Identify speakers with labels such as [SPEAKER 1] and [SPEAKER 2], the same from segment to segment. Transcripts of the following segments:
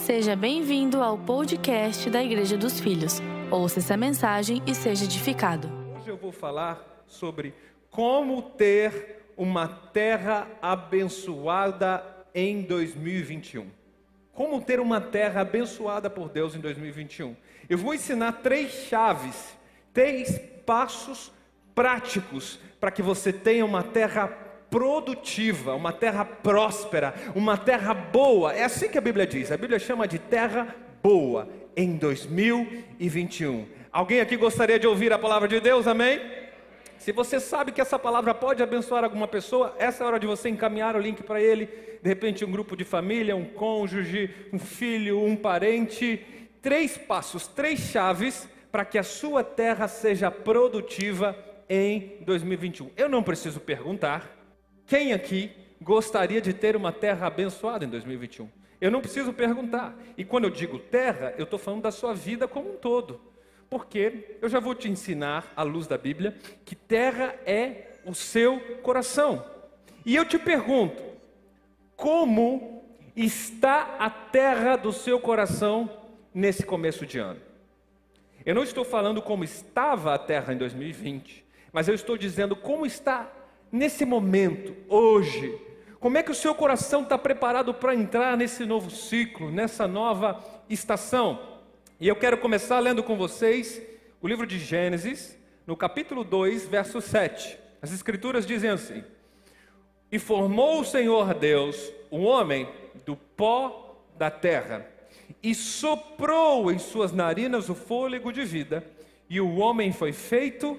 [SPEAKER 1] Seja bem-vindo ao podcast da Igreja dos Filhos. Ouça essa mensagem e seja edificado.
[SPEAKER 2] Hoje eu vou falar sobre como ter uma terra abençoada em 2021. Como ter uma terra abençoada por Deus em 2021. Eu vou ensinar três chaves, três passos práticos para que você tenha uma terra produtiva, uma terra próspera, uma terra boa. É assim que a Bíblia diz. A Bíblia chama de terra boa em 2021. Alguém aqui gostaria de ouvir a palavra de Deus? Amém? Se você sabe que essa palavra pode abençoar alguma pessoa, essa é a hora de você encaminhar o link para ele. De repente, um grupo de família, um cônjuge, um filho, um parente. Três passos, três chaves para que a sua terra seja produtiva em 2021. Eu não preciso perguntar, quem aqui gostaria de ter uma terra abençoada em 2021? Eu não preciso perguntar. E quando eu digo terra, eu estou falando da sua vida como um todo. Porque eu já vou te ensinar, à luz da Bíblia, que terra é o seu coração. E eu te pergunto: como está a terra do seu coração nesse começo de ano? Eu não estou falando como estava a terra em 2020, mas eu estou dizendo como está nesse momento, hoje, como é que o seu coração está preparado para entrar nesse novo ciclo, nessa nova estação? E eu quero começar lendo com vocês o livro de Gênesis, no capítulo 2, verso 7. As Escrituras dizem assim: E formou o Senhor Deus o homem do pó da terra, e soprou em suas narinas o fôlego de vida, e o homem foi feito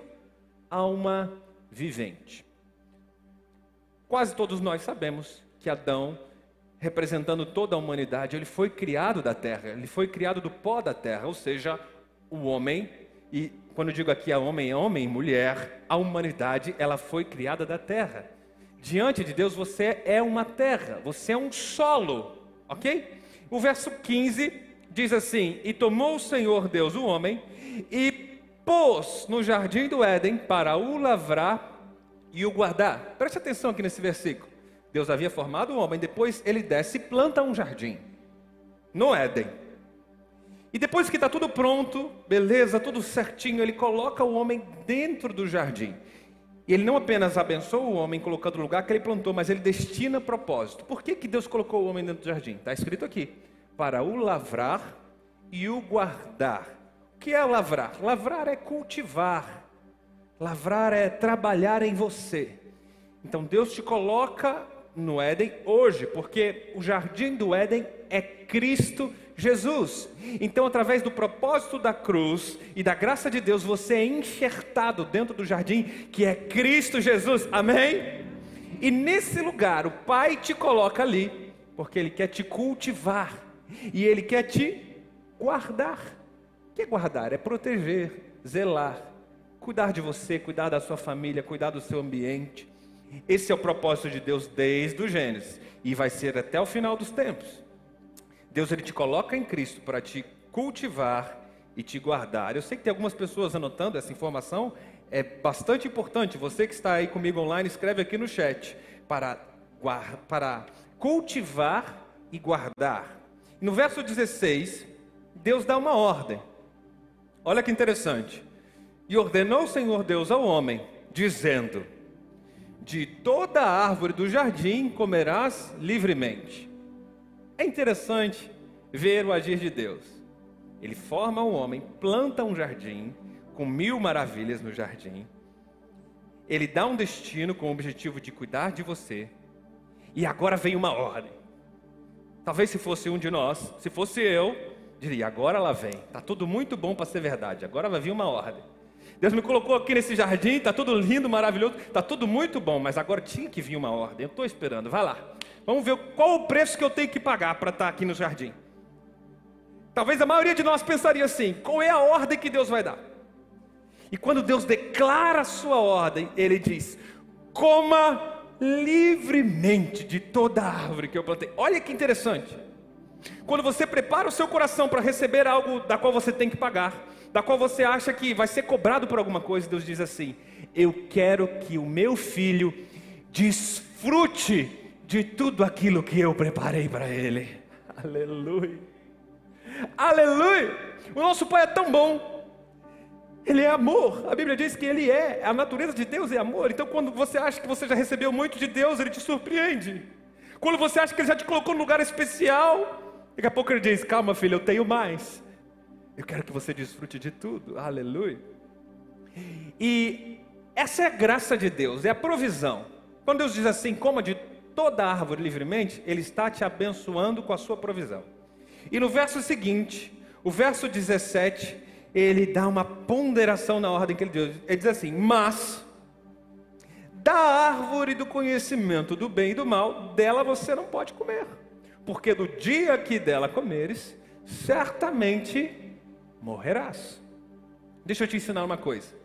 [SPEAKER 2] alma vivente. Quase todos nós sabemos que Adão, representando toda a humanidade, ele foi criado da terra, ele foi criado do pó da terra, ou seja, o homem, e quando eu digo aqui a homem, homem, mulher, a humanidade, ela foi criada da terra. Diante de Deus você é uma terra, você é um solo, ok? O verso 15 diz assim: E tomou o Senhor Deus o homem e pôs no jardim do Éden para o lavrar e o guardar. Preste atenção aqui nesse versículo. Deus havia formado o homem, depois ele desce e planta um jardim no Éden. E depois que está tudo pronto, beleza, tudo certinho, ele coloca o homem dentro do jardim. E ele não apenas abençoa o homem colocando o lugar que ele plantou, mas ele destina propósito. Por que, que Deus colocou o homem dentro do jardim? Está escrito aqui: para o lavrar e o guardar. O que é lavrar? Lavrar é cultivar, Lavrar é trabalhar em você. Então Deus te coloca no Éden hoje, porque o jardim do Éden é Cristo Jesus. Então, através do propósito da cruz e da graça de Deus, você é enxertado dentro do jardim que é Cristo Jesus. Amém? E nesse lugar, o Pai te coloca ali, porque Ele quer te cultivar e Ele quer te guardar. O que é guardar? É proteger, zelar cuidar de você, cuidar da sua família, cuidar do seu ambiente. Esse é o propósito de Deus desde o Gênesis e vai ser até o final dos tempos. Deus ele te coloca em Cristo para te cultivar e te guardar. Eu sei que tem algumas pessoas anotando essa informação, é bastante importante. Você que está aí comigo online, escreve aqui no chat para para cultivar e guardar. No verso 16, Deus dá uma ordem. Olha que interessante. E ordenou o Senhor Deus ao homem, dizendo: De toda árvore do jardim comerás livremente. É interessante ver o agir de Deus. Ele forma um homem, planta um jardim, com mil maravilhas no jardim. Ele dá um destino com o objetivo de cuidar de você. E agora vem uma ordem. Talvez se fosse um de nós, se fosse eu, diria: agora lá vem. Está tudo muito bom para ser verdade. Agora vai vir uma ordem. Deus me colocou aqui nesse jardim, está tudo lindo, maravilhoso, está tudo muito bom, mas agora tinha que vir uma ordem. Eu estou esperando, vai lá. Vamos ver qual o preço que eu tenho que pagar para estar tá aqui no jardim. Talvez a maioria de nós pensaria assim: qual é a ordem que Deus vai dar? E quando Deus declara a sua ordem, Ele diz: coma livremente de toda a árvore que eu plantei. Olha que interessante. Quando você prepara o seu coração para receber algo da qual você tem que pagar, da qual você acha que vai ser cobrado por alguma coisa, Deus diz assim: Eu quero que o meu filho desfrute de tudo aquilo que eu preparei para ele. Aleluia. Aleluia! O nosso Pai é tão bom. Ele é amor. A Bíblia diz que ele é. A natureza de Deus é amor. Então, quando você acha que você já recebeu muito de Deus, ele te surpreende. Quando você acha que ele já te colocou num lugar especial, daqui a pouco ele diz: Calma, filho, eu tenho mais. Eu quero que você desfrute de tudo. Aleluia. E essa é a graça de Deus, é a provisão. Quando Deus diz assim: Coma de toda árvore livremente, Ele está te abençoando com a sua provisão. E no verso seguinte, o verso 17, ele dá uma ponderação na ordem que ele diz. Ele diz assim: Mas da árvore do conhecimento do bem e do mal, dela você não pode comer, porque do dia que dela comeres, certamente morrerás. Deixa eu te ensinar uma coisa.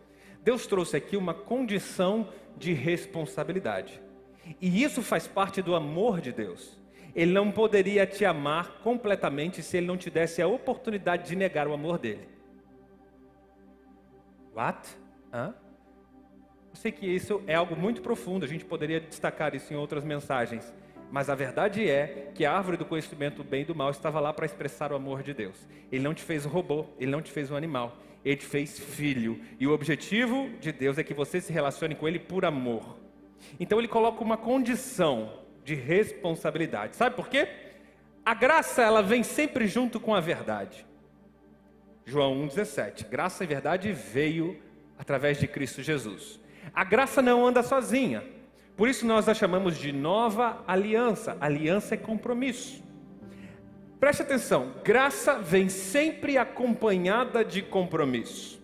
[SPEAKER 2] Deus trouxe aqui uma condição de responsabilidade. E isso faz parte do amor de Deus. Ele não poderia te amar completamente se ele não te desse a oportunidade de negar o amor dele. What? Hã? Eu sei que isso é algo muito profundo, a gente poderia destacar isso em outras mensagens. Mas a verdade é que a árvore do conhecimento do bem e do mal estava lá para expressar o amor de Deus. Ele não te fez um robô, ele não te fez um animal, ele te fez filho. E o objetivo de Deus é que você se relacione com ele por amor. Então ele coloca uma condição de responsabilidade. Sabe por quê? A graça ela vem sempre junto com a verdade. João 1:17. Graça e verdade veio através de Cristo Jesus. A graça não anda sozinha. Por isso nós a chamamos de nova aliança. Aliança é compromisso. Preste atenção, graça vem sempre acompanhada de compromisso.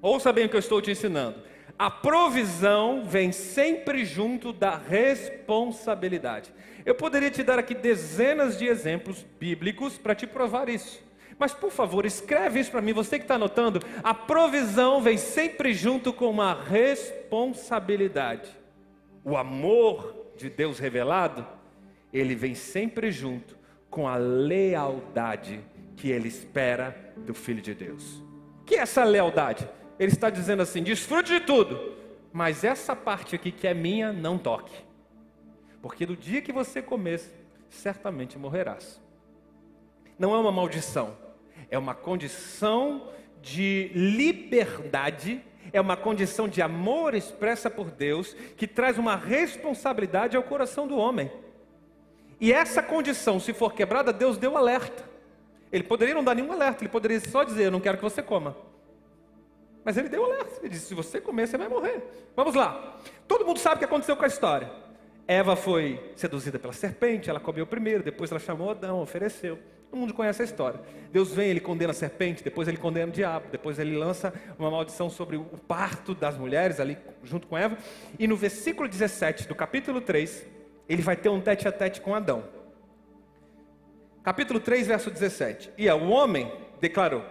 [SPEAKER 2] Ouça bem o que eu estou te ensinando. A provisão vem sempre junto da responsabilidade. Eu poderia te dar aqui dezenas de exemplos bíblicos para te provar isso. Mas por favor, escreve isso para mim, você que está anotando. A provisão vem sempre junto com uma responsabilidade. O amor de Deus revelado, ele vem sempre junto com a lealdade que ele espera do Filho de Deus. Que é essa lealdade? Ele está dizendo assim: desfrute de tudo, mas essa parte aqui que é minha, não toque. Porque do dia que você comer, certamente morrerás. Não é uma maldição, é uma condição de liberdade, é uma condição de amor expressa por Deus, que traz uma responsabilidade ao coração do homem. E essa condição, se for quebrada, Deus deu alerta. Ele poderia não dar nenhum alerta, ele poderia só dizer: Eu não quero que você coma. Mas ele deu alerta. Ele disse: Se você comer, você vai morrer. Vamos lá. Todo mundo sabe o que aconteceu com a história. Eva foi seduzida pela serpente, ela comeu primeiro, depois ela chamou Adão, ofereceu. Todo mundo conhece a história. Deus vem, ele condena a serpente, depois ele condena o diabo, depois ele lança uma maldição sobre o parto das mulheres ali junto com Eva. E no versículo 17 do capítulo 3, ele vai ter um tete a tete com Adão. Capítulo 3, verso 17. E o homem declarou: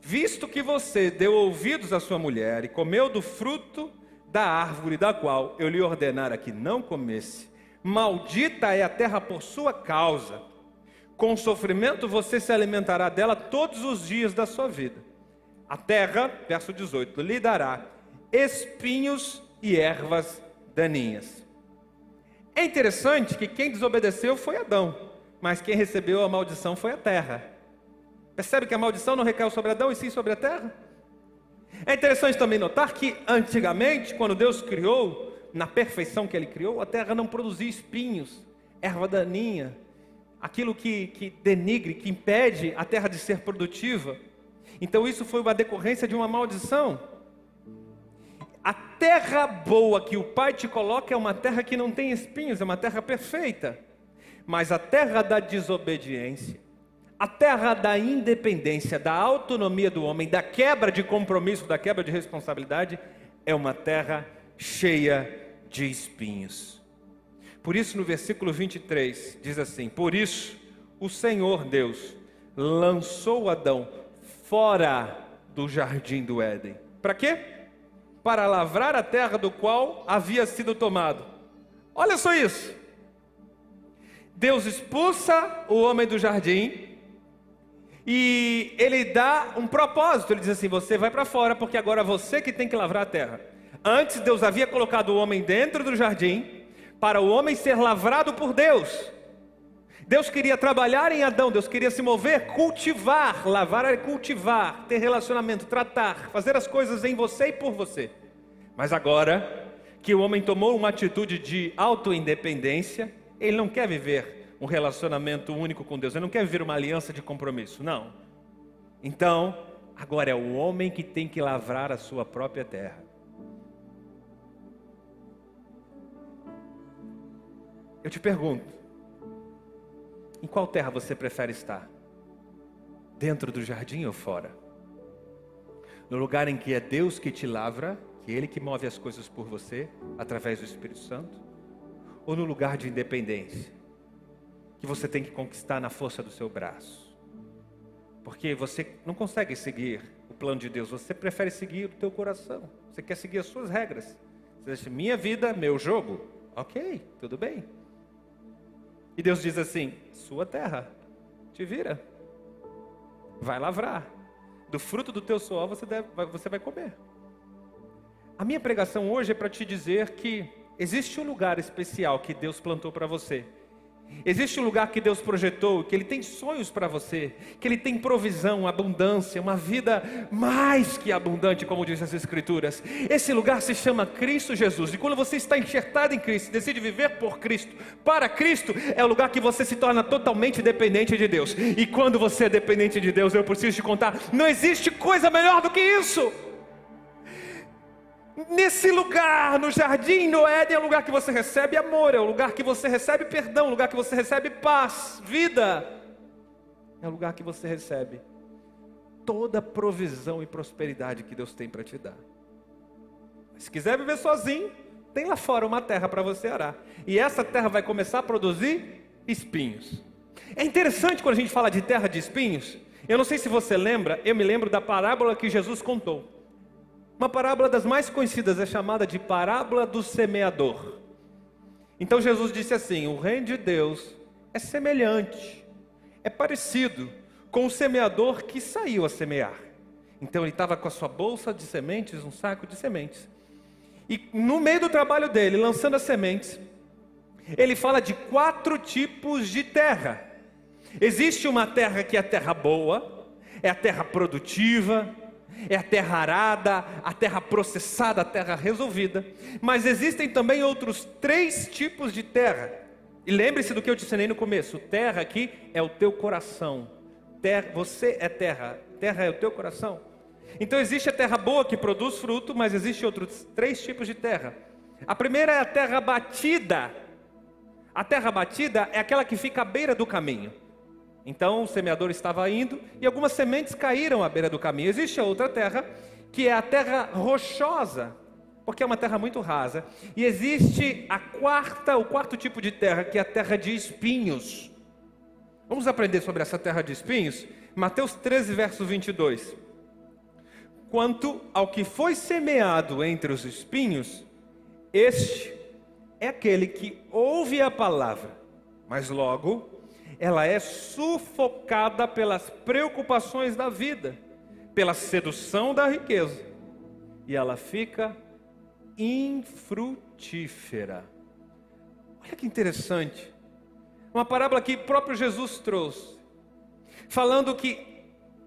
[SPEAKER 2] Visto que você deu ouvidos à sua mulher e comeu do fruto da árvore da qual eu lhe ordenara que não comesse, maldita é a terra por sua causa com sofrimento você se alimentará dela todos os dias da sua vida. A terra, verso 18, lhe dará espinhos e ervas daninhas. É interessante que quem desobedeceu foi Adão, mas quem recebeu a maldição foi a terra. Percebe que a maldição não recaiu sobre Adão e sim sobre a terra? É interessante também notar que antigamente, quando Deus criou, na perfeição que ele criou, a terra não produzia espinhos, erva daninha, aquilo que, que denigre, que impede a terra de ser produtiva. Então isso foi uma decorrência de uma maldição. A terra boa que o Pai te coloca é uma terra que não tem espinhos, é uma terra perfeita. Mas a terra da desobediência, a terra da independência, da autonomia do homem, da quebra de compromisso, da quebra de responsabilidade, é uma terra cheia de espinhos. Por isso, no versículo 23, diz assim: Por isso, o Senhor Deus lançou Adão fora do jardim do Éden. Para quê? Para lavrar a terra do qual havia sido tomado. Olha só isso. Deus expulsa o homem do jardim e ele dá um propósito. Ele diz assim: Você vai para fora, porque agora é você que tem que lavrar a terra. Antes, Deus havia colocado o homem dentro do jardim para o homem ser lavrado por Deus. Deus queria trabalhar em Adão, Deus queria se mover, cultivar, lavar é cultivar, ter relacionamento, tratar, fazer as coisas em você e por você. Mas agora que o homem tomou uma atitude de autoindependência, ele não quer viver um relacionamento único com Deus, ele não quer viver uma aliança de compromisso, não. Então, agora é o homem que tem que lavrar a sua própria terra. Eu te pergunto, em qual terra você prefere estar? Dentro do jardim ou fora? No lugar em que é Deus que te lavra, que é Ele que move as coisas por você, através do Espírito Santo? Ou no lugar de independência, que você tem que conquistar na força do seu braço? Porque você não consegue seguir o plano de Deus, você prefere seguir o teu coração, você quer seguir as suas regras. Você diz, minha vida, meu jogo. Ok, tudo bem. E Deus diz assim: Sua terra, te vira, vai lavrar, do fruto do teu suor você, deve, você vai comer. A minha pregação hoje é para te dizer que existe um lugar especial que Deus plantou para você Existe um lugar que Deus projetou, que Ele tem sonhos para você, que Ele tem provisão, abundância, uma vida mais que abundante, como diz as Escrituras. Esse lugar se chama Cristo Jesus. E quando você está enxertado em Cristo, decide viver por Cristo, para Cristo, é o lugar que você se torna totalmente dependente de Deus. E quando você é dependente de Deus, eu preciso te contar, não existe coisa melhor do que isso. Nesse lugar, no jardim, no Éden, é o lugar que você recebe amor, é o lugar que você recebe perdão, é o lugar que você recebe paz, vida. É o lugar que você recebe toda provisão e prosperidade que Deus tem para te dar. Se quiser viver sozinho, tem lá fora uma terra para você arar. E essa terra vai começar a produzir espinhos. É interessante quando a gente fala de terra de espinhos. Eu não sei se você lembra, eu me lembro da parábola que Jesus contou. Uma parábola das mais conhecidas é chamada de parábola do semeador. Então Jesus disse assim: o reino de Deus é semelhante, é parecido com o semeador que saiu a semear. Então ele estava com a sua bolsa de sementes, um saco de sementes. E no meio do trabalho dele, lançando as sementes, ele fala de quatro tipos de terra. Existe uma terra que é a terra boa, é a terra produtiva, é a terra arada, a terra processada, a terra resolvida. Mas existem também outros três tipos de terra. E lembre-se do que eu te ensinei no começo: terra aqui é o teu coração. Terra, você é terra, terra é o teu coração. Então existe a terra boa que produz fruto, mas existe outros três tipos de terra. A primeira é a terra batida. A terra batida é aquela que fica à beira do caminho. Então o semeador estava indo e algumas sementes caíram à beira do caminho. Existe a outra terra, que é a terra rochosa, porque é uma terra muito rasa. E existe a quarta, o quarto tipo de terra, que é a terra de espinhos. Vamos aprender sobre essa terra de espinhos? Mateus 13, verso 22. Quanto ao que foi semeado entre os espinhos, este é aquele que ouve a palavra, mas logo ela é sufocada pelas preocupações da vida, pela sedução da riqueza, e ela fica infrutífera. Olha que interessante. Uma parábola que próprio Jesus trouxe, falando que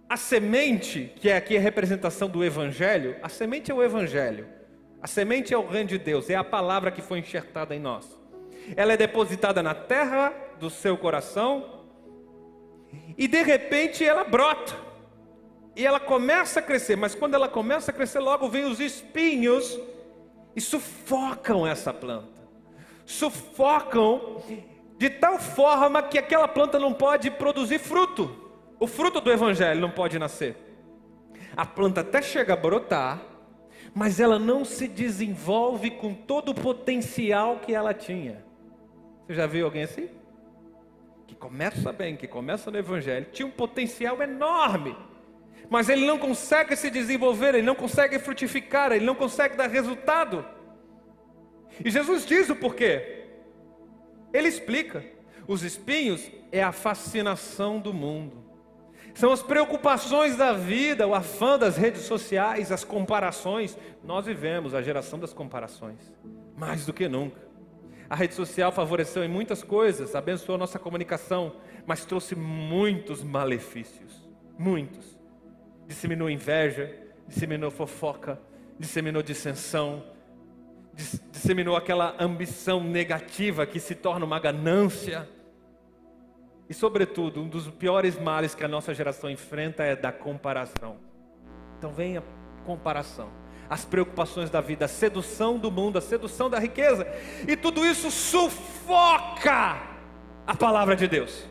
[SPEAKER 2] a semente, que é aqui a representação do Evangelho, a semente é o Evangelho, a semente é o reino de Deus, é a palavra que foi enxertada em nós. Ela é depositada na terra do seu coração e de repente ela brota. E ela começa a crescer, mas quando ela começa a crescer, logo vem os espinhos e sufocam essa planta. Sufocam de tal forma que aquela planta não pode produzir fruto. O fruto do evangelho não pode nascer. A planta até chega a brotar, mas ela não se desenvolve com todo o potencial que ela tinha. Você já viu alguém assim? Que começa bem, que começa no Evangelho, tinha um potencial enorme, mas ele não consegue se desenvolver, ele não consegue frutificar, ele não consegue dar resultado. E Jesus diz o porquê. Ele explica: os espinhos é a fascinação do mundo, são as preocupações da vida, o afã das redes sociais, as comparações. Nós vivemos a geração das comparações, mais do que nunca. A rede social favoreceu em muitas coisas, abençoou nossa comunicação, mas trouxe muitos malefícios. Muitos. Disseminou inveja, disseminou fofoca, disseminou dissensão, disseminou aquela ambição negativa que se torna uma ganância. E, sobretudo, um dos piores males que a nossa geração enfrenta é da comparação. Então, vem a comparação, as preocupações da vida, a sedução do mundo, a sedução da riqueza, e tudo isso sufoca a palavra de Deus.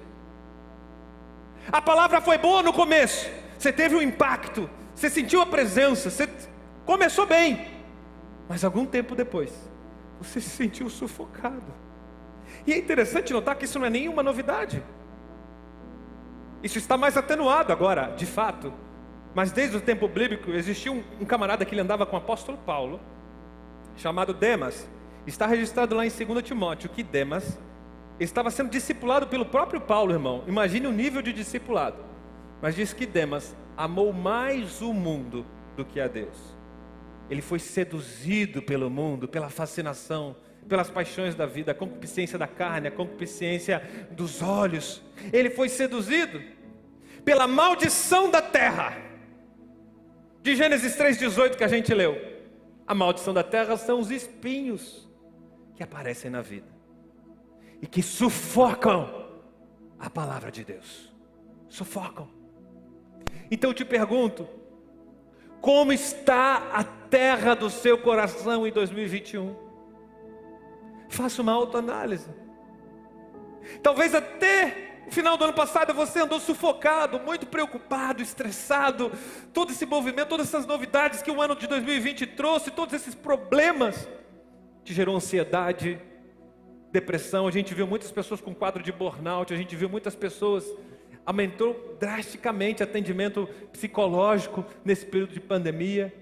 [SPEAKER 2] A palavra foi boa no começo, você teve um impacto, você sentiu a presença, você começou bem, mas algum tempo depois, você se sentiu sufocado. E é interessante notar que isso não é nenhuma novidade. Isso está mais atenuado agora, de fato. Mas desde o tempo bíblico existia um, um camarada que ele andava com o apóstolo Paulo, chamado Demas. Está registrado lá em 2 Timóteo que Demas estava sendo discipulado pelo próprio Paulo, irmão. Imagine o nível de discipulado. Mas diz que Demas amou mais o mundo do que a Deus. Ele foi seduzido pelo mundo, pela fascinação, pelas paixões da vida, a concupiscência da carne, a concupiscência dos olhos. Ele foi seduzido pela maldição da terra. De Gênesis 3,18 que a gente leu. A maldição da terra são os espinhos que aparecem na vida e que sufocam a palavra de Deus. Sufocam. Então eu te pergunto: como está a terra do seu coração em 2021? Faça uma autoanálise. Talvez até o final do ano passado você andou sufocado, muito preocupado, estressado. Todo esse movimento, todas essas novidades que o ano de 2020 trouxe, todos esses problemas, te gerou ansiedade, depressão. A gente viu muitas pessoas com quadro de burnout, a gente viu muitas pessoas aumentou drasticamente atendimento psicológico nesse período de pandemia,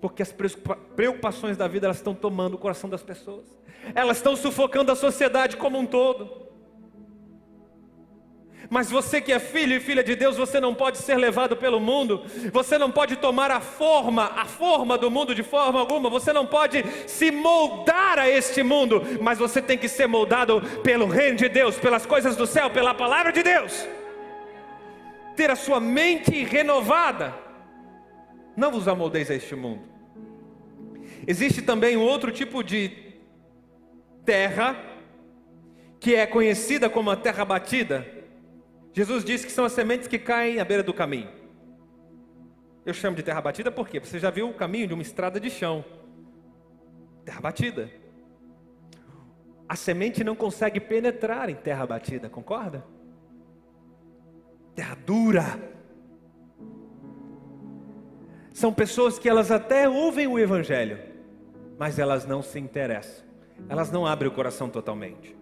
[SPEAKER 2] porque as preocupações da vida elas estão tomando o coração das pessoas. Elas estão sufocando a sociedade como um todo. Mas você que é filho e filha de Deus, você não pode ser levado pelo mundo, você não pode tomar a forma, a forma do mundo de forma alguma, você não pode se moldar a este mundo, mas você tem que ser moldado pelo reino de Deus, pelas coisas do céu, pela palavra de Deus ter a sua mente renovada. Não vos amoldeis a este mundo. Existe também um outro tipo de terra, que é conhecida como a terra batida. Jesus disse que são as sementes que caem à beira do caminho. Eu chamo de terra batida porque você já viu o caminho de uma estrada de chão. Terra batida. A semente não consegue penetrar em terra batida, concorda? terra dura. São pessoas que elas até ouvem o Evangelho, mas elas não se interessam, elas não abrem o coração totalmente.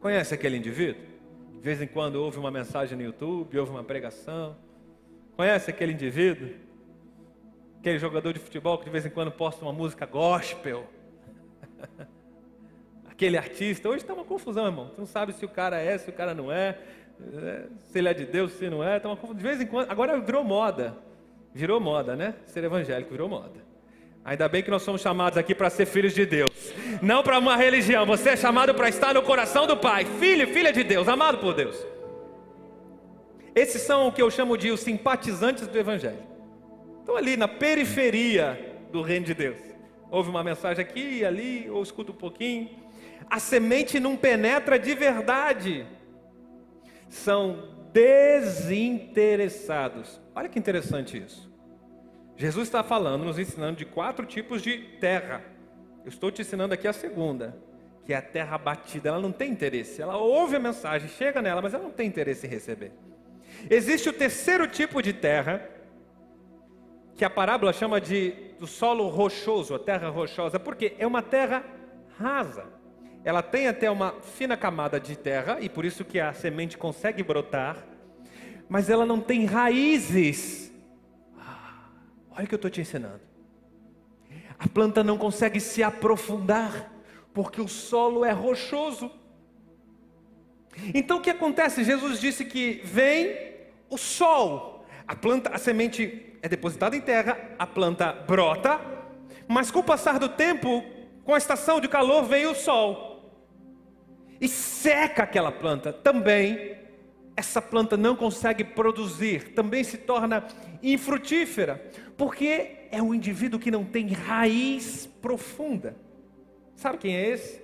[SPEAKER 2] Conhece aquele indivíduo? De vez em quando ouve uma mensagem no YouTube, ouve uma pregação. Conhece aquele indivíduo? Aquele jogador de futebol que de vez em quando posta uma música gospel. aquele artista. Hoje está uma confusão, irmão. Tu não sabe se o cara é, se o cara não é. É, se ele é de Deus, se não é, então, de vez em quando, agora virou moda, virou moda, né? Ser evangélico virou moda. Ainda bem que nós somos chamados aqui para ser filhos de Deus, não para uma religião. Você é chamado para estar no coração do Pai, filho e filha de Deus, amado por Deus. Esses são o que eu chamo de os simpatizantes do Evangelho. Estão ali na periferia do reino de Deus. Ouve uma mensagem aqui e ali, ou escuta um pouquinho. A semente não penetra de verdade são desinteressados. Olha que interessante isso. Jesus está falando, nos ensinando de quatro tipos de terra. Eu estou te ensinando aqui a segunda, que é a terra batida. Ela não tem interesse. Ela ouve a mensagem, chega nela, mas ela não tem interesse em receber. Existe o terceiro tipo de terra, que a parábola chama de do solo rochoso, a terra rochosa, porque é uma terra rasa ela tem até uma fina camada de terra e por isso que a semente consegue brotar, mas ela não tem raízes. Olha o que eu estou te ensinando. A planta não consegue se aprofundar porque o solo é rochoso. Então o que acontece? Jesus disse que vem o sol, a planta, a semente é depositada em terra, a planta brota, mas com o passar do tempo, com a estação de calor, vem o sol. e seca aquela planta, também essa planta não consegue produzir, também se torna infrutífera, porque é um indivíduo que não tem raiz profunda. Sabe quem é esse?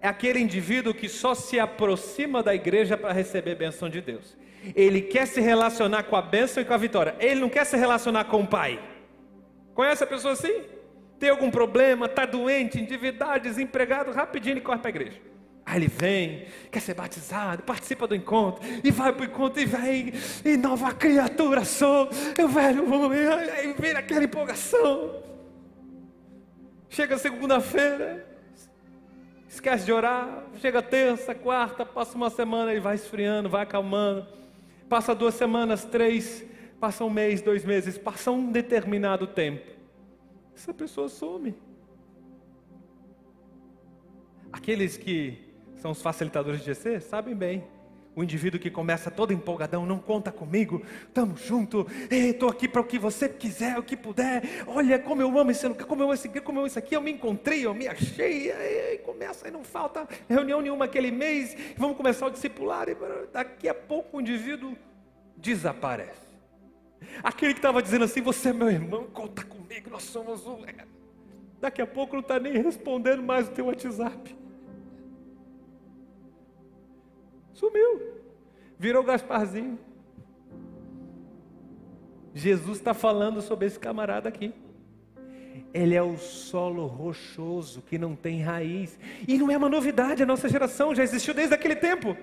[SPEAKER 2] É aquele indivíduo que só se aproxima da igreja para receber a bênção de Deus. Ele quer se relacionar com a bênção e com a vitória. Ele não quer se relacionar com o Pai. Conhece a pessoa assim? Tem algum problema, está doente, endividado, desempregado, rapidinho ele corre para a igreja. Aí ele vem, quer ser batizado, participa do encontro, e vai para o encontro e vem, e nova criatura sou, eu velho homem, aí vem aquela empolgação. Chega segunda-feira, esquece de orar, chega terça, quarta, passa uma semana, ele vai esfriando, vai acalmando, passa duas semanas, três, passa um mês, dois meses, passa um determinado tempo. Essa pessoa some. Aqueles que são os facilitadores de GC, sabem bem. O indivíduo que começa todo empolgadão, não conta comigo, estamos juntos, estou aqui para o que você quiser, o que puder. Olha como eu amo esse lugar, como eu amo esse como eu amo isso aqui, eu me encontrei, eu me achei, e começa, e não falta reunião nenhuma aquele mês, vamos começar o discipular, e daqui a pouco o indivíduo desaparece. Aquele que estava dizendo assim, você é meu irmão, conta comigo, nós somos um. Daqui a pouco não está nem respondendo mais o teu WhatsApp. Sumiu. Virou Gasparzinho. Jesus está falando sobre esse camarada aqui. Ele é o solo rochoso que não tem raiz. E não é uma novidade, a nossa geração já existiu desde aquele tempo.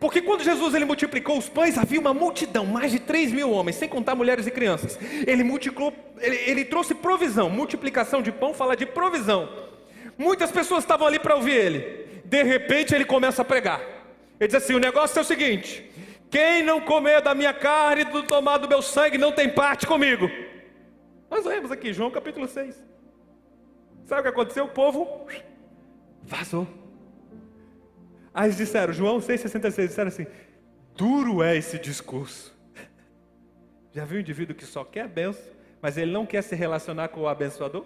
[SPEAKER 2] Porque quando Jesus ele multiplicou os pães, havia uma multidão, mais de 3 mil homens, sem contar mulheres e crianças. Ele multiplicou, ele, ele trouxe provisão. Multiplicação de pão fala de provisão. Muitas pessoas estavam ali para ouvir ele. De repente ele começa a pregar. Ele diz assim: o negócio é o seguinte: quem não comer da minha carne e tomar do meu sangue não tem parte comigo. Nós lemos aqui, João capítulo 6. Sabe o que aconteceu? O povo vazou. Aí eles disseram, João 6,66, disseram assim: duro é esse discurso. Já viu um indivíduo que só quer benção, mas ele não quer se relacionar com o abençoador?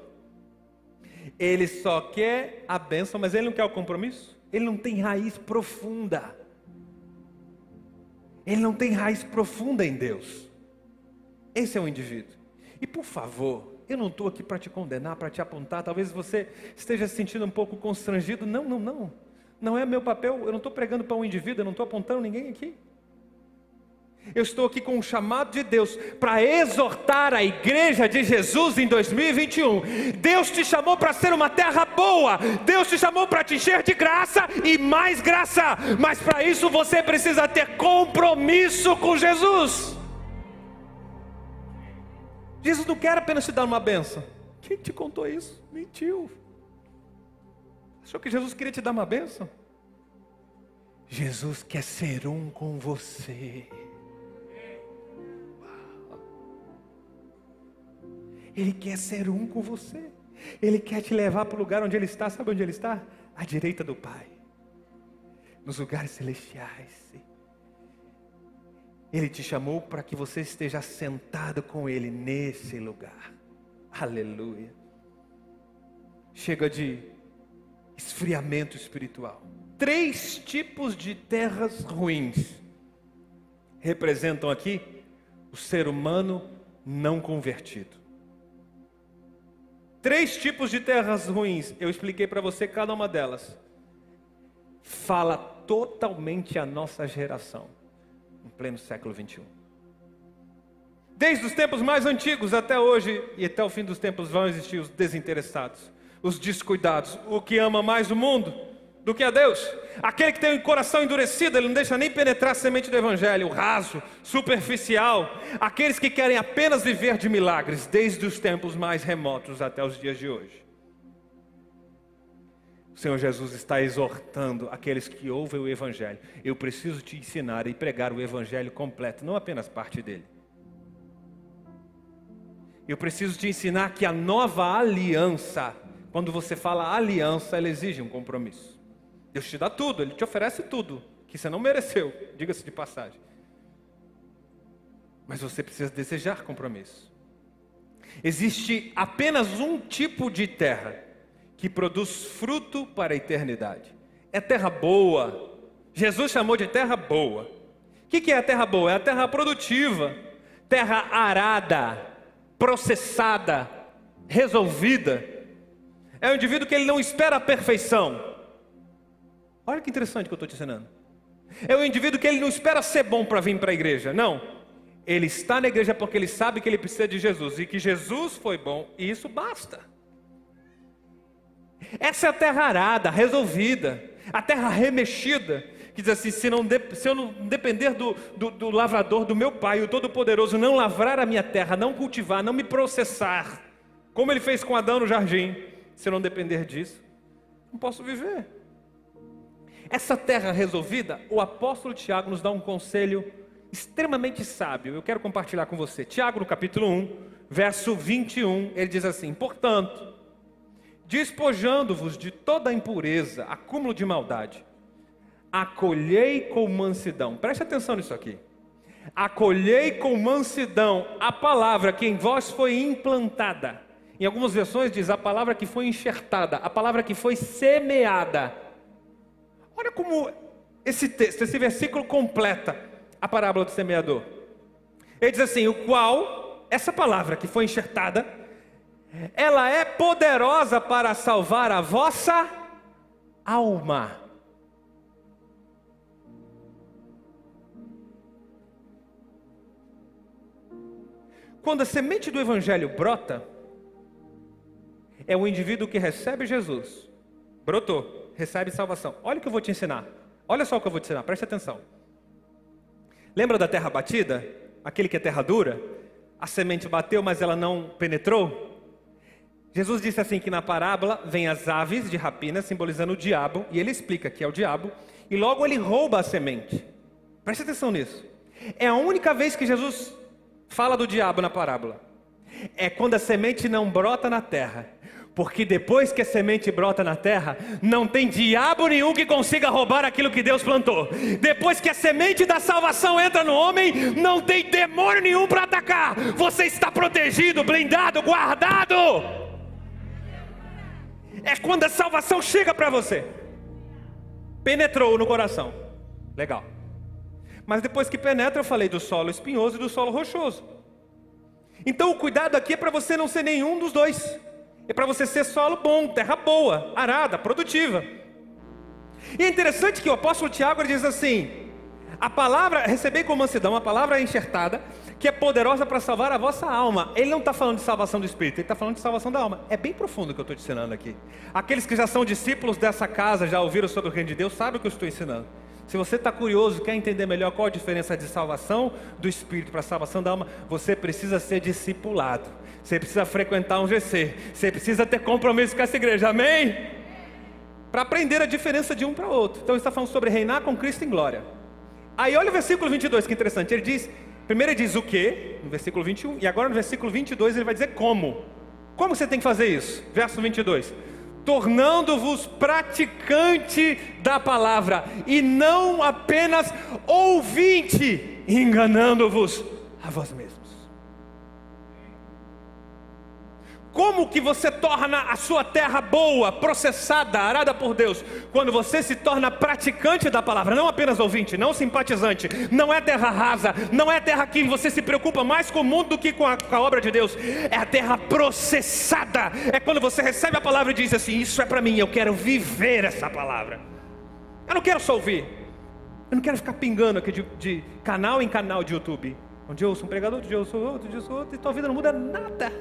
[SPEAKER 2] Ele só quer a benção, mas ele não quer o compromisso? Ele não tem raiz profunda. Ele não tem raiz profunda em Deus. Esse é o indivíduo. E por favor, eu não estou aqui para te condenar, para te apontar. Talvez você esteja se sentindo um pouco constrangido. Não, não, não. Não é meu papel. Eu não estou pregando para um indivíduo, eu não estou apontando ninguém aqui. Eu estou aqui com um chamado de Deus para exortar a igreja de Jesus em 2021. Deus te chamou para ser uma terra boa, Deus te chamou para te encher de graça e mais graça, mas para isso você precisa ter compromisso com Jesus. Jesus não quer apenas te dar uma benção. Quem te contou isso? Mentiu. Achou que Jesus queria te dar uma benção? Jesus quer ser um com você. Ele quer ser um com você. Ele quer te levar para o lugar onde Ele está. Sabe onde Ele está? À direita do Pai. Nos lugares celestiais. Ele te chamou para que você esteja sentado com Ele nesse lugar. Aleluia. Chega de esfriamento espiritual. Três tipos de terras ruins representam aqui o ser humano não convertido. Três tipos de terras ruins, eu expliquei para você cada uma delas. Fala totalmente a nossa geração, em pleno século 21. Desde os tempos mais antigos até hoje e até o fim dos tempos vão existir os desinteressados, os descuidados, o que ama mais o mundo do que a Deus. Aquele que tem o coração endurecido, ele não deixa nem penetrar a semente do Evangelho, raso, superficial. Aqueles que querem apenas viver de milagres, desde os tempos mais remotos até os dias de hoje. O Senhor Jesus está exortando aqueles que ouvem o Evangelho. Eu preciso te ensinar e pregar o Evangelho completo, não apenas parte dele. Eu preciso te ensinar que a nova aliança, quando você fala aliança, ela exige um compromisso. Deus te dá tudo, Ele te oferece tudo, que você não mereceu, diga-se de passagem. Mas você precisa desejar compromisso. Existe apenas um tipo de terra que produz fruto para a eternidade. É terra boa, Jesus chamou de terra boa. O que é a terra boa? É a terra produtiva, terra arada, processada, resolvida. É um indivíduo que ele não espera a perfeição. Olha que interessante que eu estou te ensinando. É um indivíduo que ele não espera ser bom para vir para a igreja. Não. Ele está na igreja porque ele sabe que ele precisa de Jesus e que Jesus foi bom e isso basta. Essa é a terra arada, resolvida, a terra remexida, que diz assim: se, não de, se eu não depender do, do, do lavrador, do meu Pai, o Todo-Poderoso, não lavrar a minha terra, não cultivar, não me processar, como ele fez com Adão no jardim, se eu não depender disso, não posso viver. Essa terra resolvida, o apóstolo Tiago nos dá um conselho extremamente sábio. Eu quero compartilhar com você. Tiago, no capítulo 1, verso 21, ele diz assim: Portanto, despojando-vos de toda impureza, acúmulo de maldade, acolhei com mansidão. Preste atenção nisso aqui. Acolhei com mansidão a palavra que em vós foi implantada. Em algumas versões diz a palavra que foi enxertada, a palavra que foi semeada Olha como esse texto, esse versículo completa a parábola do semeador. Ele diz assim: o qual, essa palavra que foi enxertada, ela é poderosa para salvar a vossa alma. Quando a semente do evangelho brota, é o indivíduo que recebe Jesus. Brotou recebe salvação. Olha o que eu vou te ensinar. Olha só o que eu vou te ensinar, preste atenção. Lembra da terra batida? Aquele que é terra dura? A semente bateu, mas ela não penetrou? Jesus disse assim que na parábola vem as aves de rapina, simbolizando o diabo, e ele explica que é o diabo, e logo ele rouba a semente. Preste atenção nisso. É a única vez que Jesus fala do diabo na parábola. É quando a semente não brota na terra porque depois que a semente brota na terra, não tem diabo nenhum que consiga roubar aquilo que Deus plantou. Depois que a semente da salvação entra no homem, não tem demônio nenhum para atacar. Você está protegido, blindado, guardado. É quando a salvação chega para você. Penetrou no coração. Legal. Mas depois que penetra, eu falei do solo espinhoso e do solo rochoso. Então o cuidado aqui é para você não ser nenhum dos dois é para você ser solo bom, terra boa, arada, produtiva. E é interessante que o apóstolo Tiago diz assim: a palavra, receber com mansidão, a palavra enxertada, que é poderosa para salvar a vossa alma. Ele não está falando de salvação do espírito, ele está falando de salvação da alma. É bem profundo o que eu estou te ensinando aqui. Aqueles que já são discípulos dessa casa, já ouviram sobre o reino de Deus, sabem o que eu estou ensinando. Se você está curioso, quer entender melhor qual a diferença de salvação do espírito para salvação da alma, você precisa ser discipulado. Você precisa frequentar um GC. Você precisa ter compromisso com essa igreja. Amém? Para aprender a diferença de um para outro. Então ele está falando sobre reinar com Cristo em glória. Aí olha o versículo 22, que interessante. Ele diz, primeiro ele diz o que, no versículo 21, e agora no versículo 22 ele vai dizer como. Como você tem que fazer isso? Verso 22 tornando-vos praticante da palavra e não apenas ouvinte, enganando-vos a vós mesmos. Como que você torna a sua terra boa, processada, arada por Deus? Quando você se torna praticante da palavra, não apenas ouvinte, não simpatizante, não é terra rasa, não é terra que você se preocupa mais com o mundo do que com a, com a obra de Deus, é a terra processada. É quando você recebe a palavra e diz assim: Isso é para mim, eu quero viver essa palavra. Eu não quero só ouvir, eu não quero ficar pingando aqui de, de canal em canal de YouTube. Dia eu ouço um pregador, dia eu ouço outro, dia eu ouço outro, e tua vida não muda nada.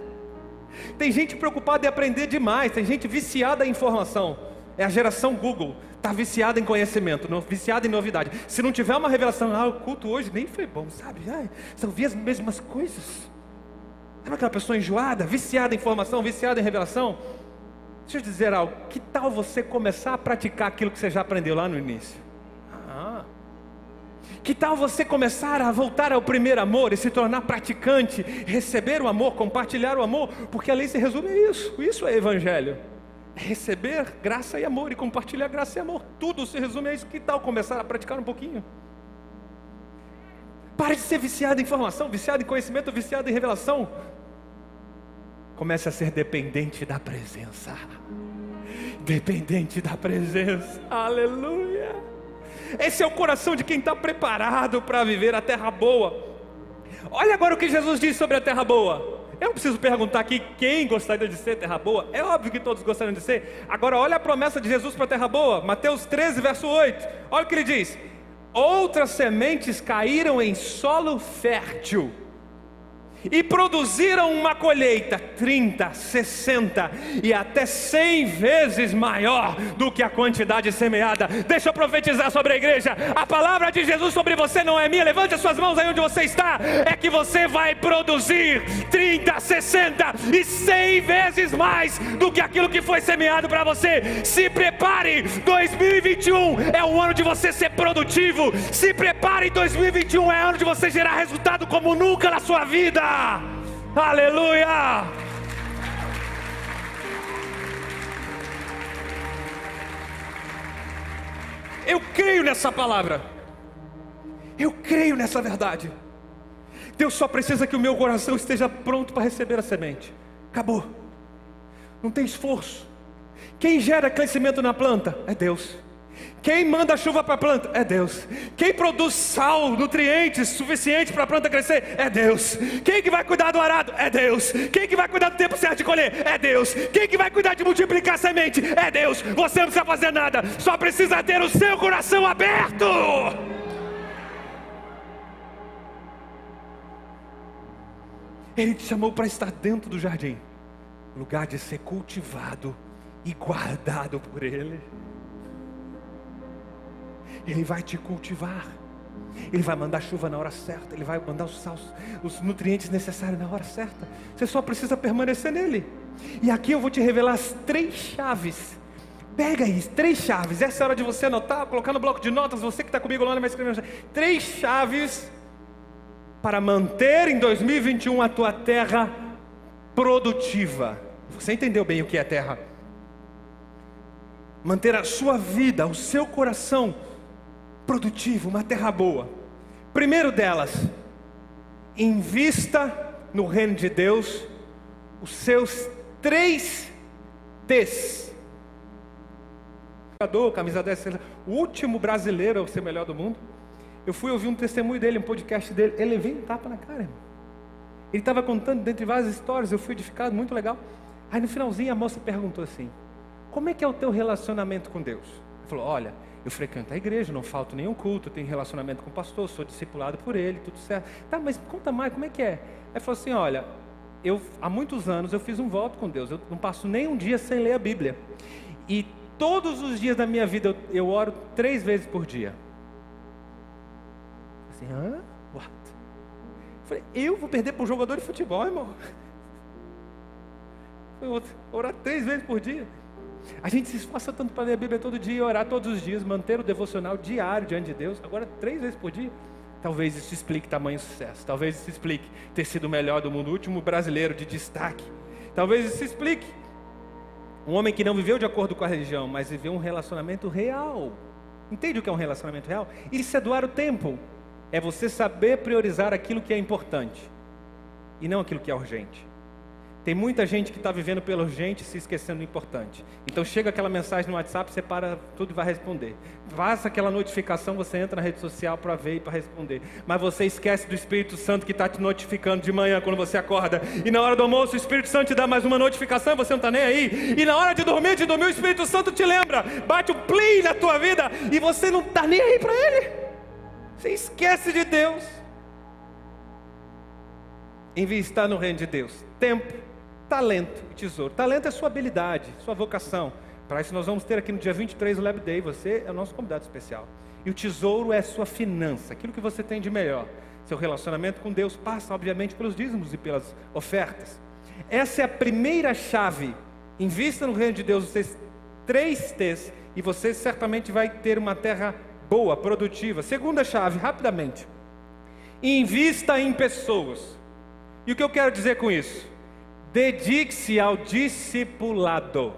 [SPEAKER 2] Tem gente preocupada em aprender demais, tem gente viciada em informação. É a geração Google, está viciada em conhecimento, viciada em novidade. Se não tiver uma revelação, ah, o culto hoje nem foi bom, sabe? Ai, ouvia as mesmas coisas. Sabe aquela pessoa enjoada, viciada em informação, viciada em revelação? Deixa eu dizer algo, que tal você começar a praticar aquilo que você já aprendeu lá no início? Que tal você começar a voltar ao primeiro amor e se tornar praticante, receber o amor, compartilhar o amor, porque a lei se resume a isso. Isso é evangelho. Receber graça e amor e compartilhar graça e amor. Tudo se resume a isso. Que tal começar a praticar um pouquinho? Pare de ser viciado em informação, viciado em conhecimento, viciado em revelação. Comece a ser dependente da presença. Dependente da presença. Aleluia. Esse é o coração de quem está preparado para viver a terra boa. Olha agora o que Jesus diz sobre a terra boa. Eu não preciso perguntar aqui quem gostaria de ser terra boa. É óbvio que todos gostariam de ser. Agora, olha a promessa de Jesus para a terra boa. Mateus 13, verso 8. Olha o que ele diz: Outras sementes caíram em solo fértil e produziram uma colheita 30, 60 e até 100 vezes maior do que a quantidade semeada. Deixa eu profetizar sobre a igreja. A palavra de Jesus sobre você não é minha. Levante as suas mãos aí onde você está. É que você vai produzir 30, 60 e 100 vezes mais do que aquilo que foi semeado para você. Se prepare. 2021 é o ano de você ser produtivo. Se prepare. 2021 é ano de você gerar resultado como nunca na sua vida. Aleluia! Eu creio nessa palavra. Eu creio nessa verdade. Deus só precisa que o meu coração esteja pronto para receber a semente. Acabou. Não tem esforço. Quem gera crescimento na planta é Deus. Quem manda chuva para a planta é Deus. Quem produz sal, nutrientes suficientes para a planta crescer é Deus. Quem que vai cuidar do arado é Deus. Quem que vai cuidar do tempo certo de colher é Deus. Quem que vai cuidar de multiplicar a semente é Deus. Você não precisa fazer nada, só precisa ter o seu coração aberto. Ele te chamou para estar dentro do jardim, lugar de ser cultivado e guardado por Ele. Ele vai te cultivar. Ele vai mandar chuva na hora certa, Ele vai mandar os, os nutrientes necessários na hora certa. Você só precisa permanecer nele. E aqui eu vou te revelar as três chaves. Pega aí, três chaves. Essa é a hora de você anotar, colocar no bloco de notas. Você que está comigo lá, vai escrever. Três chaves para manter em 2021 a tua terra produtiva. Você entendeu bem o que é terra? Manter a sua vida, o seu coração produtivo, uma terra boa. Primeiro delas, invista no reino de Deus os seus três T's. Camisa 10, o último brasileiro a ser melhor do mundo. Eu fui ouvir um testemunho dele, um podcast dele. Ele veio um tapa na cara, irmão. Ele estava contando dentre várias histórias, eu fui edificado, muito legal. Aí no finalzinho a moça perguntou assim: Como é que é o teu relacionamento com Deus? Ele falou: Olha, eu frequento a igreja, não falto nenhum culto, tenho relacionamento com o pastor, sou discipulado por ele, tudo certo. Tá, mas conta mais, como é que é? Aí falou assim: olha, eu há muitos anos eu fiz um voto com Deus, eu não passo nem um dia sem ler a Bíblia. E todos os dias da minha vida eu, eu oro três vezes por dia. Assim, hã? What? Eu falei, eu vou perder para um jogador de futebol, irmão? Eu vou orar três vezes por dia. A gente se esforça tanto para ler a Bíblia todo dia, orar todos os dias, manter o devocional diário diante de Deus, agora três vezes por dia. Talvez isso explique tamanho sucesso. Talvez isso explique ter sido o melhor do mundo, o último brasileiro de destaque. Talvez isso explique um homem que não viveu de acordo com a religião, mas viveu um relacionamento real. Entende o que é um relacionamento real? Isso é doar o tempo. É você saber priorizar aquilo que é importante e não aquilo que é urgente. Tem muita gente que está vivendo pelo urgente e se esquecendo do importante. Então chega aquela mensagem no WhatsApp, você para tudo e vai responder. Faça aquela notificação, você entra na rede social para ver e para responder. Mas você esquece do Espírito Santo que está te notificando de manhã quando você acorda. E na hora do almoço o Espírito Santo te dá mais uma notificação, você não está nem aí. E na hora de dormir, de dormir, o Espírito Santo te lembra. Bate o um plim na tua vida e você não está nem aí para Ele. Você esquece de Deus. Investir no reino de Deus. Tempo talento e tesouro. Talento é sua habilidade, sua vocação. Para isso nós vamos ter aqui no dia 23 o Lab Day, você é o nosso convidado especial. E o tesouro é sua finança, aquilo que você tem de melhor. Seu relacionamento com Deus passa, obviamente, pelos dízimos e pelas ofertas. Essa é a primeira chave. Invista no reino de Deus, vocês três T's, e você certamente vai ter uma terra boa, produtiva. Segunda chave, rapidamente. Invista em pessoas. E o que eu quero dizer com isso? Dedique-se ao discipulado.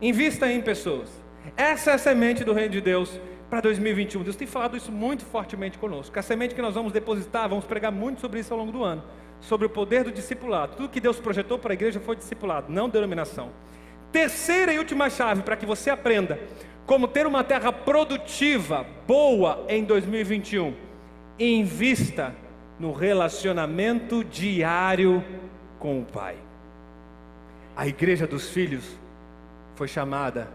[SPEAKER 2] Invista em pessoas. Essa é a semente do reino de Deus para 2021. Deus tem falado isso muito fortemente conosco. A semente que nós vamos depositar, vamos pregar muito sobre isso ao longo do ano. Sobre o poder do discipulado. Tudo que Deus projetou para a igreja foi discipulado, não denominação. Terceira e última chave para que você aprenda como ter uma terra produtiva, boa em 2021. Invista no relacionamento diário com o Pai. A igreja dos filhos foi chamada,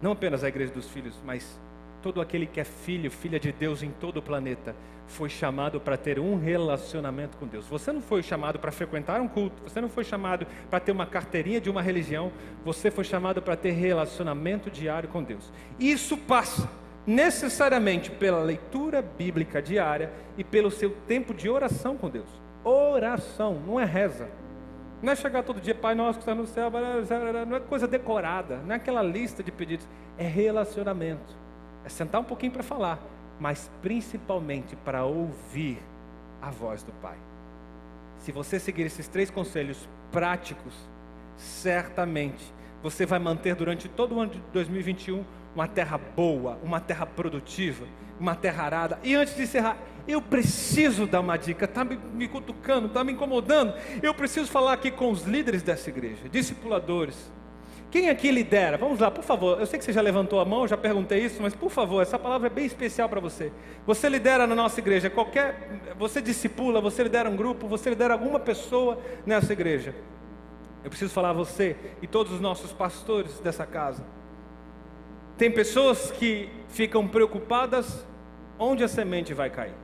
[SPEAKER 2] não apenas a igreja dos filhos, mas todo aquele que é filho, filha de Deus em todo o planeta, foi chamado para ter um relacionamento com Deus. Você não foi chamado para frequentar um culto, você não foi chamado para ter uma carteirinha de uma religião, você foi chamado para ter relacionamento diário com Deus. Isso passa necessariamente pela leitura bíblica diária e pelo seu tempo de oração com Deus. Oração, não é reza. Não é chegar todo dia, Pai nosso que está no céu, não é coisa decorada, não é aquela lista de pedidos, é relacionamento. É sentar um pouquinho para falar, mas principalmente para ouvir a voz do Pai. Se você seguir esses três conselhos práticos, certamente você vai manter durante todo o ano de 2021 uma terra boa, uma terra produtiva, uma terra arada. E antes de encerrar, eu preciso dar uma dica, está me, me cutucando, está me incomodando. Eu preciso falar aqui com os líderes dessa igreja, discipuladores. Quem aqui lidera? Vamos lá, por favor. Eu sei que você já levantou a mão, já perguntei isso, mas por favor, essa palavra é bem especial para você. Você lidera na nossa igreja, qualquer, você discipula, você lidera um grupo, você lidera alguma pessoa nessa igreja. Eu preciso falar a você e todos os nossos pastores dessa casa. Tem pessoas que ficam preocupadas onde a semente vai cair.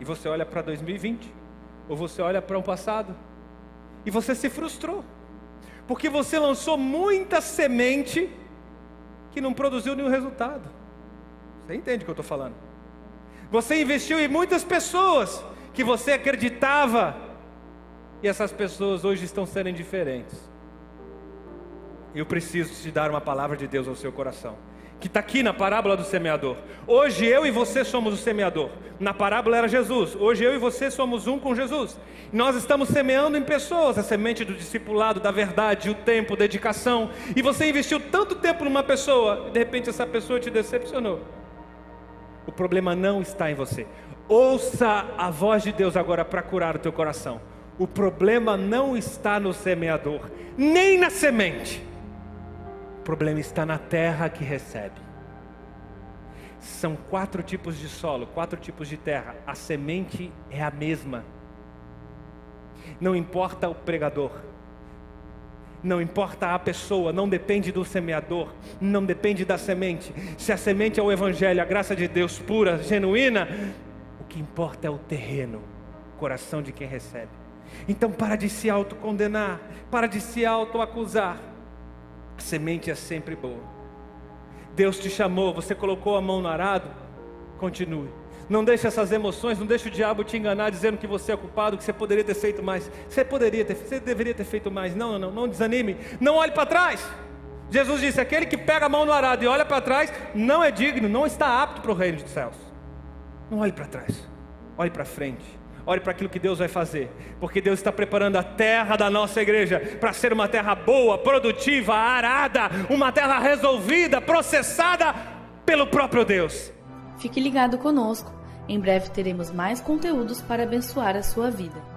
[SPEAKER 2] E você olha para 2020, ou você olha para o passado, e você se frustrou porque você lançou muita semente que não produziu nenhum resultado. Você entende o que eu estou falando? Você investiu em muitas pessoas que você acreditava, e essas pessoas hoje estão sendo indiferentes. Eu preciso te dar uma palavra de Deus ao seu coração que está aqui na parábola do semeador. Hoje eu e você somos o semeador. Na parábola era Jesus. Hoje eu e você somos um com Jesus. Nós estamos semeando em pessoas a semente do discipulado, da verdade, o tempo, dedicação. E você investiu tanto tempo numa pessoa, e de repente essa pessoa te decepcionou. O problema não está em você. Ouça a voz de Deus agora para curar o teu coração. O problema não está no semeador, nem na semente. O problema está na terra que recebe. São quatro tipos de solo, quatro tipos de terra. A semente é a mesma. Não importa o pregador, não importa a pessoa, não depende do semeador, não depende da semente. Se a semente é o Evangelho, a graça de Deus pura, genuína, o que importa é o terreno, o coração de quem recebe. Então para de se autocondenar, para de se autoacusar. A semente é sempre boa. Deus te chamou, você colocou a mão no arado, continue. Não deixe essas emoções, não deixe o diabo te enganar dizendo que você é culpado, que você poderia ter feito mais. Você poderia ter, você deveria ter feito mais. Não, não, não, não desanime. Não olhe para trás. Jesus disse: aquele que pega a mão no arado e olha para trás, não é digno, não está apto para o reino dos céus. Não olhe para trás, olhe para frente. Olhe para aquilo que Deus vai fazer, porque Deus está preparando a terra da nossa igreja para ser uma terra boa, produtiva, arada, uma terra resolvida, processada pelo próprio Deus.
[SPEAKER 1] Fique ligado conosco, em breve teremos mais conteúdos para abençoar a sua vida.